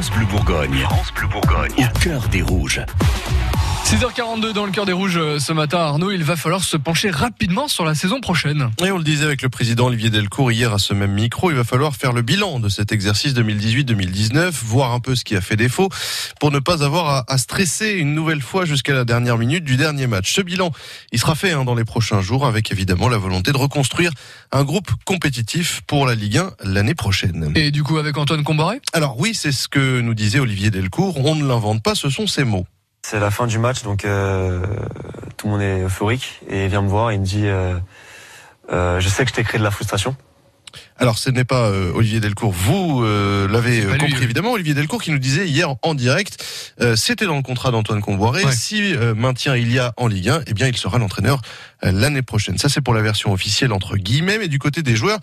France Bleu Bourgogne. France Bleu Bourgogne. Au cœur des rouges. 6h42 dans le cœur des rouges euh, ce matin, Arnaud, il va falloir se pencher rapidement sur la saison prochaine. Et on le disait avec le président Olivier Delcourt hier à ce même micro, il va falloir faire le bilan de cet exercice 2018-2019, voir un peu ce qui a fait défaut pour ne pas avoir à, stresser une nouvelle fois jusqu'à la dernière minute du dernier match. Ce bilan, il sera fait hein, dans les prochains jours avec évidemment la volonté de reconstruire un groupe compétitif pour la Ligue 1 l'année prochaine. Et du coup avec Antoine Combaré? Alors oui, c'est ce que nous disait Olivier Delcourt, on ne l'invente pas, ce sont ses mots. C'est la fin du match, donc euh, tout le monde est euphorique et il vient me voir et il me dit euh, euh, Je sais que je t'ai créé de la frustration. Alors, ce n'est pas euh, Olivier Delcourt. Vous euh, l'avez lui, compris évidemment. Olivier Delcourt qui nous disait hier en direct, euh, c'était dans le contrat d'Antoine Comboiré. Ouais. Si euh, maintien il y a en Ligue 1, eh bien il sera l'entraîneur euh, l'année prochaine. Ça c'est pour la version officielle entre guillemets. Mais du côté des joueurs,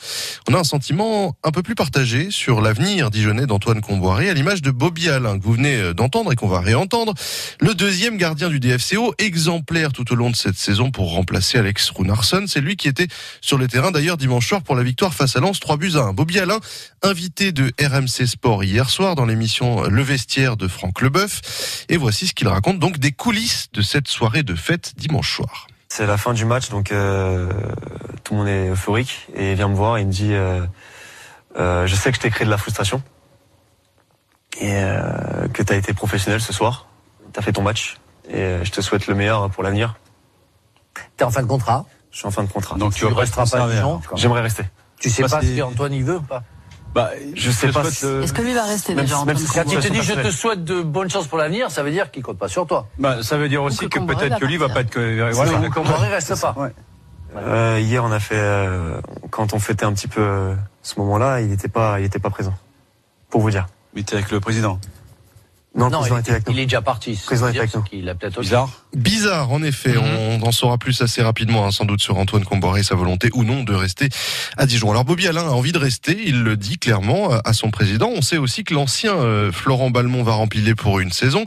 on a un sentiment un peu plus partagé sur l'avenir dijonnais d'Antoine Comboiré, à l'image de Bobby Alain que vous venez euh, d'entendre et qu'on va réentendre. Le deuxième gardien du DFCO, exemplaire tout au long de cette saison pour remplacer Alex Runarsson. C'est lui qui était sur le terrain d'ailleurs dimanche soir pour la victoire face à Lens, 3 buts à 1. Bobby Alain, invité de RMC Sport hier soir dans l'émission Le Vestiaire de Franck Leboeuf. Et voici ce qu'il raconte donc des coulisses de cette soirée de fête dimanche soir. C'est la fin du match, donc euh, tout le monde est euphorique et il vient me voir et il me dit euh, euh, Je sais que je t'ai créé de la frustration et euh, que tu as été professionnel ce soir. Tu as fait ton match et euh, je te souhaite le meilleur pour l'avenir. T'es en fin de contrat? Je suis en fin de contrat. Donc tu pas resteras pas à Dijon? J'aimerais rester. Tu sais pas c'est- si Antoine y veut ou pas? Bah, Je sais pas si- Est-ce que lui va rester Même déjà en même que si- Quand il te dit je te souhaite de bonnes chances pour l'avenir, ça veut dire qu'il compte pas sur toi. bah, ça veut dire aussi que que peut-être que lui va pas être que Voilà. Comboiré reste pas. Ouais. Euh, hier, on a fait euh, quand on fêtait un petit peu euh, ce moment-là, il n'était pas, il était pas présent. Pour vous dire. Mais t'es avec le président. Non, Non, il, était avec nous. il est déjà parti. Président veut est dire avec nous. qu'il a peut-être autre Bizarre. Bizarre, en effet. Mhm. On en saura plus assez rapidement, hein, sans doute, sur Antoine Comboiré, sa volonté ou non de rester à Dijon. Alors, Bobby Alain a envie de rester. Il le dit clairement euh, à son président. On sait aussi que l'ancien euh, Florent Balmont va rempiler pour une saison.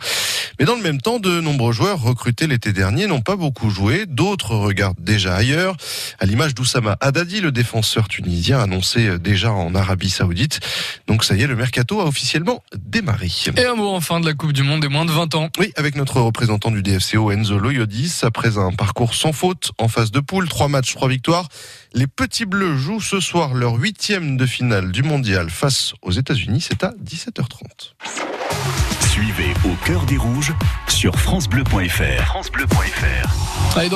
Mais dans le même temps, de nombreux joueurs recrutés l'été dernier n'ont pas beaucoup joué. D'autres regardent déjà ailleurs. À l'image d'Oussama Haddadi, le défenseur tunisien annoncé euh, déjà en Arabie Saoudite. Donc, ça y est, le mercato a officiellement démarré. Et un mot enfin de la Coupe du Monde des moins de 20 ans. Oui, avec notre représentant du DFCO, Enzo Loyodis, après un parcours sans faute en phase de poule, trois matchs, trois victoires. Les Petits Bleus jouent ce soir leur huitième de finale du mondial face aux États-Unis. C'est à 17h30. Suivez Au cœur des rouges sur FranceBleu.fr. FranceBleu.fr. Allez,